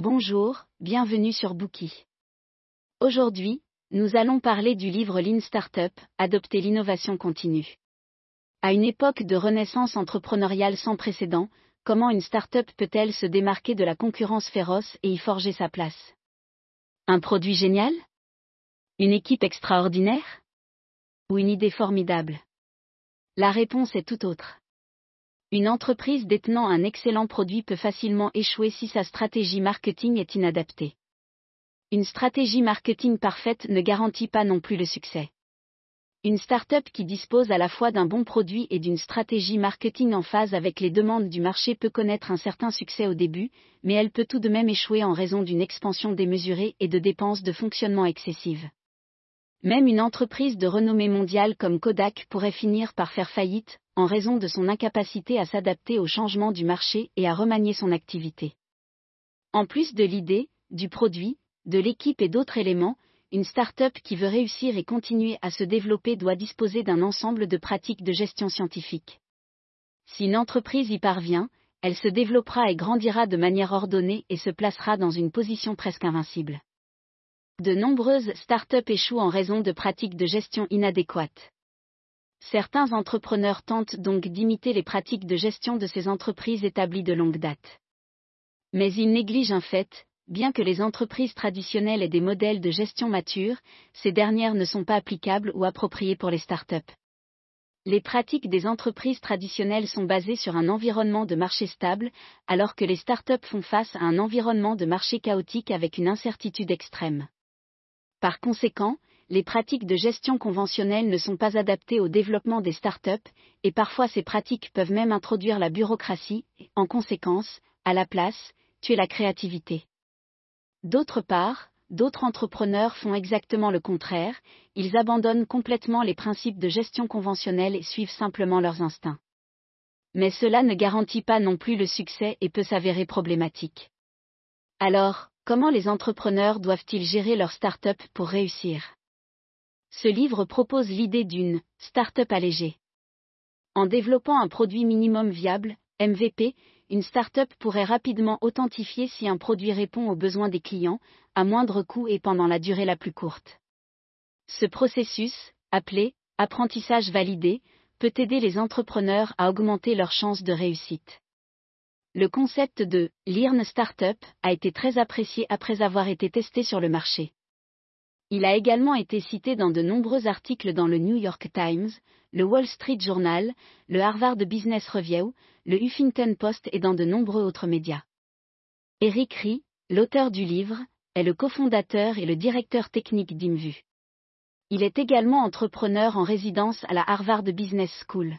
Bonjour, bienvenue sur Bookie. Aujourd'hui, nous allons parler du livre Lean Startup, Adopter l'innovation continue. À une époque de renaissance entrepreneuriale sans précédent, comment une startup peut-elle se démarquer de la concurrence féroce et y forger sa place? Un produit génial? Une équipe extraordinaire? Ou une idée formidable? La réponse est tout autre. Une entreprise détenant un excellent produit peut facilement échouer si sa stratégie marketing est inadaptée. Une stratégie marketing parfaite ne garantit pas non plus le succès. Une start-up qui dispose à la fois d'un bon produit et d'une stratégie marketing en phase avec les demandes du marché peut connaître un certain succès au début, mais elle peut tout de même échouer en raison d'une expansion démesurée et de dépenses de fonctionnement excessives. Même une entreprise de renommée mondiale comme Kodak pourrait finir par faire faillite, en raison de son incapacité à s'adapter aux changements du marché et à remanier son activité. En plus de l'idée, du produit, de l'équipe et d'autres éléments, une start-up qui veut réussir et continuer à se développer doit disposer d'un ensemble de pratiques de gestion scientifique. Si une entreprise y parvient, elle se développera et grandira de manière ordonnée et se placera dans une position presque invincible. De nombreuses start-up échouent en raison de pratiques de gestion inadéquates. Certains entrepreneurs tentent donc d'imiter les pratiques de gestion de ces entreprises établies de longue date. Mais ils négligent un fait, bien que les entreprises traditionnelles aient des modèles de gestion matures, ces dernières ne sont pas applicables ou appropriées pour les startups. Les pratiques des entreprises traditionnelles sont basées sur un environnement de marché stable, alors que les startups font face à un environnement de marché chaotique avec une incertitude extrême. Par conséquent, les pratiques de gestion conventionnelles ne sont pas adaptées au développement des startups, et parfois ces pratiques peuvent même introduire la bureaucratie, en conséquence, à la place, tuer la créativité. D'autre part, d'autres entrepreneurs font exactement le contraire, ils abandonnent complètement les principes de gestion conventionnelle et suivent simplement leurs instincts. Mais cela ne garantit pas non plus le succès et peut s'avérer problématique. Alors, comment les entrepreneurs doivent-ils gérer leur start-up pour réussir? Ce livre propose l'idée d'une start-up allégée. En développant un produit minimum viable, MVP, une start-up pourrait rapidement authentifier si un produit répond aux besoins des clients, à moindre coût et pendant la durée la plus courte. Ce processus, appelé apprentissage validé, peut aider les entrepreneurs à augmenter leurs chances de réussite. Le concept de Learn Startup a été très apprécié après avoir été testé sur le marché. Il a également été cité dans de nombreux articles dans le New York Times, le Wall Street Journal, le Harvard Business Review, le Huffington Post et dans de nombreux autres médias. Eric Rie, l'auteur du livre, est le cofondateur et le directeur technique d'Imvu. Il est également entrepreneur en résidence à la Harvard Business School.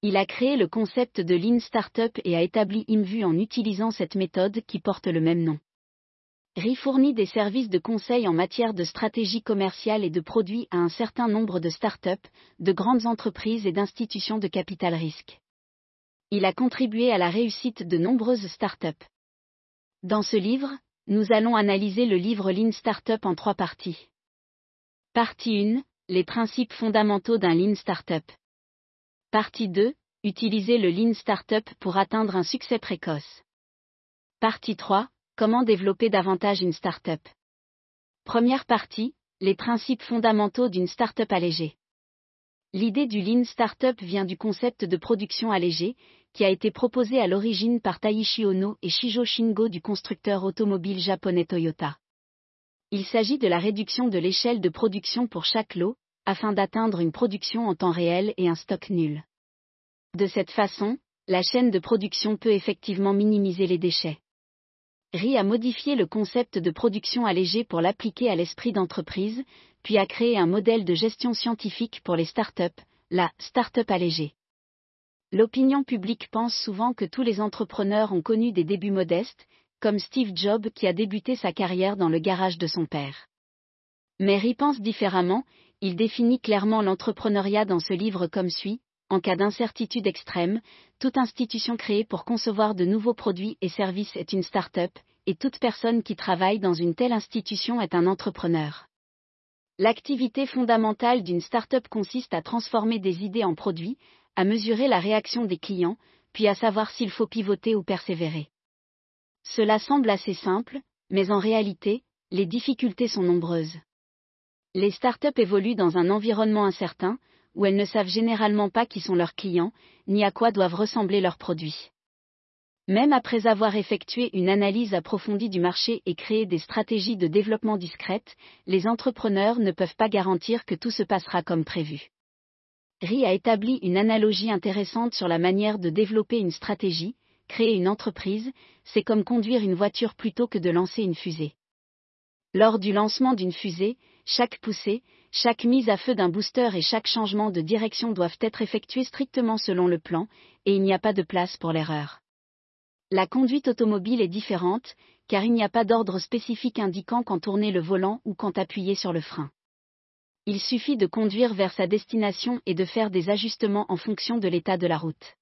Il a créé le concept de Lean Startup et a établi Imvu en utilisant cette méthode qui porte le même nom. RI fournit des services de conseil en matière de stratégie commerciale et de produits à un certain nombre de start-up, de grandes entreprises et d'institutions de capital risque. Il a contribué à la réussite de nombreuses start-up. Dans ce livre, nous allons analyser le livre Lean Startup en trois parties. Partie 1, les principes fondamentaux d'un Lean Startup. Partie 2, utiliser le Lean Startup pour atteindre un succès précoce. Partie 3, Comment développer davantage une start-up? Première partie, les principes fondamentaux d'une start-up allégée. L'idée du Lean Startup vient du concept de production allégée, qui a été proposé à l'origine par Taishi Ono et Shijo Shingo du constructeur automobile japonais Toyota. Il s'agit de la réduction de l'échelle de production pour chaque lot, afin d'atteindre une production en temps réel et un stock nul. De cette façon, la chaîne de production peut effectivement minimiser les déchets. RI a modifié le concept de production allégée pour l'appliquer à l'esprit d'entreprise, puis a créé un modèle de gestion scientifique pour les startups, la startup allégée. L'opinion publique pense souvent que tous les entrepreneurs ont connu des débuts modestes, comme Steve Jobs qui a débuté sa carrière dans le garage de son père. Mais RI pense différemment, il définit clairement l'entrepreneuriat dans ce livre comme suit, en cas d'incertitude extrême, toute institution créée pour concevoir de nouveaux produits et services est une start-up, et toute personne qui travaille dans une telle institution est un entrepreneur. L'activité fondamentale d'une start-up consiste à transformer des idées en produits, à mesurer la réaction des clients, puis à savoir s'il faut pivoter ou persévérer. Cela semble assez simple, mais en réalité, les difficultés sont nombreuses. Les startups évoluent dans un environnement incertain, où elles ne savent généralement pas qui sont leurs clients, ni à quoi doivent ressembler leurs produits. Même après avoir effectué une analyse approfondie du marché et créé des stratégies de développement discrètes, les entrepreneurs ne peuvent pas garantir que tout se passera comme prévu. RI a établi une analogie intéressante sur la manière de développer une stratégie, créer une entreprise, c'est comme conduire une voiture plutôt que de lancer une fusée. Lors du lancement d'une fusée, chaque poussée, chaque mise à feu d'un booster et chaque changement de direction doivent être effectués strictement selon le plan, et il n'y a pas de place pour l'erreur. La conduite automobile est différente, car il n'y a pas d'ordre spécifique indiquant quand tourner le volant ou quand appuyer sur le frein. Il suffit de conduire vers sa destination et de faire des ajustements en fonction de l'état de la route.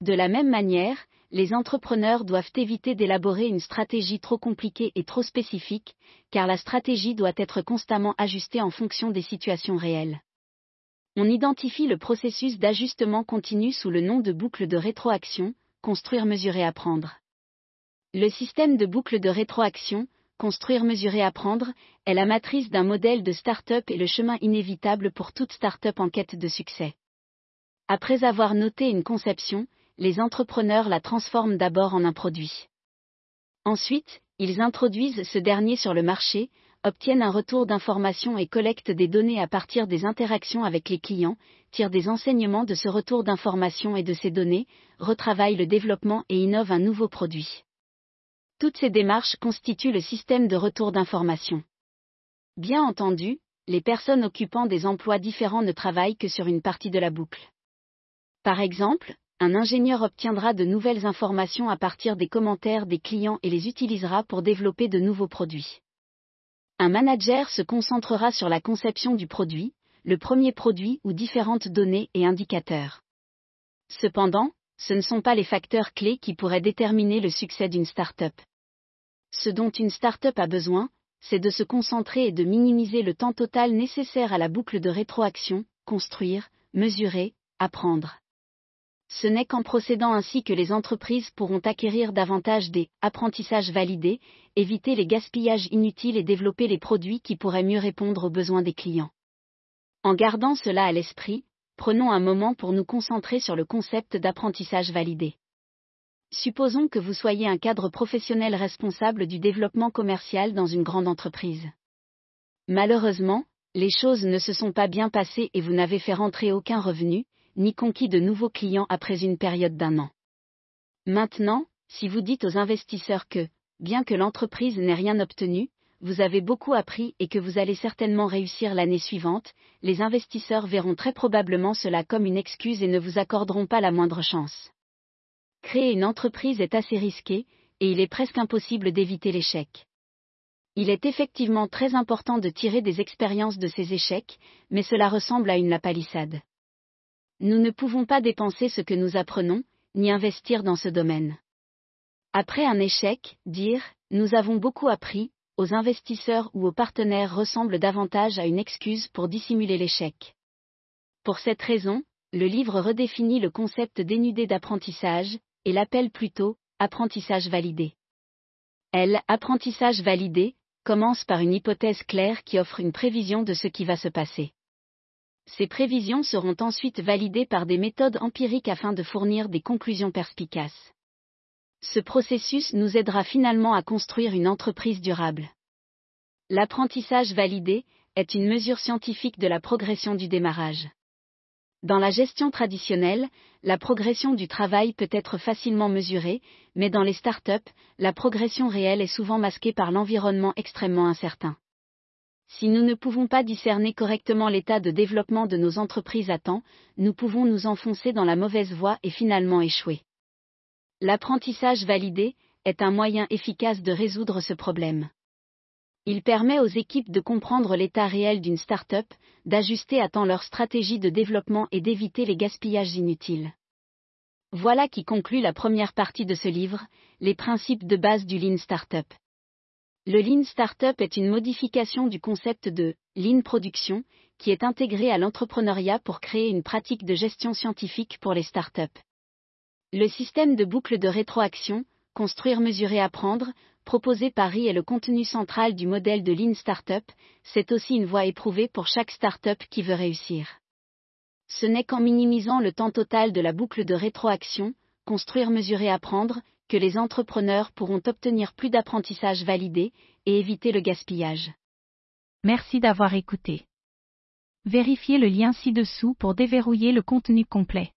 De la même manière, les entrepreneurs doivent éviter d'élaborer une stratégie trop compliquée et trop spécifique, car la stratégie doit être constamment ajustée en fonction des situations réelles. On identifie le processus d'ajustement continu sous le nom de boucle de rétroaction, construire, mesurer, apprendre. Le système de boucle de rétroaction, construire, mesurer, apprendre, est la matrice d'un modèle de start-up et le chemin inévitable pour toute start-up en quête de succès. Après avoir noté une conception, les entrepreneurs la transforment d'abord en un produit. Ensuite, ils introduisent ce dernier sur le marché, obtiennent un retour d'information et collectent des données à partir des interactions avec les clients, tirent des enseignements de ce retour d'information et de ces données, retravaillent le développement et innovent un nouveau produit. Toutes ces démarches constituent le système de retour d'information. Bien entendu, les personnes occupant des emplois différents ne travaillent que sur une partie de la boucle. Par exemple, un ingénieur obtiendra de nouvelles informations à partir des commentaires des clients et les utilisera pour développer de nouveaux produits. Un manager se concentrera sur la conception du produit, le premier produit ou différentes données et indicateurs. Cependant, ce ne sont pas les facteurs clés qui pourraient déterminer le succès d'une start-up. Ce dont une start-up a besoin, c'est de se concentrer et de minimiser le temps total nécessaire à la boucle de rétroaction, construire, mesurer, apprendre. Ce n'est qu'en procédant ainsi que les entreprises pourront acquérir davantage des apprentissages validés, éviter les gaspillages inutiles et développer les produits qui pourraient mieux répondre aux besoins des clients. En gardant cela à l'esprit, prenons un moment pour nous concentrer sur le concept d'apprentissage validé. Supposons que vous soyez un cadre professionnel responsable du développement commercial dans une grande entreprise. Malheureusement, les choses ne se sont pas bien passées et vous n'avez fait rentrer aucun revenu, ni conquis de nouveaux clients après une période d'un an. Maintenant, si vous dites aux investisseurs que, bien que l'entreprise n'ait rien obtenu, vous avez beaucoup appris et que vous allez certainement réussir l'année suivante, les investisseurs verront très probablement cela comme une excuse et ne vous accorderont pas la moindre chance. Créer une entreprise est assez risqué, et il est presque impossible d'éviter l'échec. Il est effectivement très important de tirer des expériences de ces échecs, mais cela ressemble à une lapalissade. Nous ne pouvons pas dépenser ce que nous apprenons, ni investir dans ce domaine. Après un échec, dire ⁇ Nous avons beaucoup appris ⁇ aux investisseurs ou aux partenaires ressemble davantage à une excuse pour dissimuler l'échec. Pour cette raison, le livre redéfinit le concept dénudé d'apprentissage, et l'appelle plutôt apprentissage validé. L. Apprentissage validé commence par une hypothèse claire qui offre une prévision de ce qui va se passer. Ces prévisions seront ensuite validées par des méthodes empiriques afin de fournir des conclusions perspicaces. Ce processus nous aidera finalement à construire une entreprise durable. L'apprentissage validé est une mesure scientifique de la progression du démarrage. Dans la gestion traditionnelle, la progression du travail peut être facilement mesurée, mais dans les startups, la progression réelle est souvent masquée par l'environnement extrêmement incertain. Si nous ne pouvons pas discerner correctement l'état de développement de nos entreprises à temps, nous pouvons nous enfoncer dans la mauvaise voie et finalement échouer. L'apprentissage validé est un moyen efficace de résoudre ce problème. Il permet aux équipes de comprendre l'état réel d'une start-up, d'ajuster à temps leur stratégie de développement et d'éviter les gaspillages inutiles. Voilà qui conclut la première partie de ce livre, les principes de base du Lean Startup. Le Lean Startup est une modification du concept de Lean Production, qui est intégré à l'entrepreneuriat pour créer une pratique de gestion scientifique pour les startups. Le système de boucle de rétroaction, construire, mesurer, apprendre, proposé par RI est le contenu central du modèle de Lean Startup, c'est aussi une voie éprouvée pour chaque startup qui veut réussir. Ce n'est qu'en minimisant le temps total de la boucle de rétroaction, construire, mesurer, apprendre, que les entrepreneurs pourront obtenir plus d'apprentissage validé et éviter le gaspillage. Merci d'avoir écouté. Vérifiez le lien ci-dessous pour déverrouiller le contenu complet.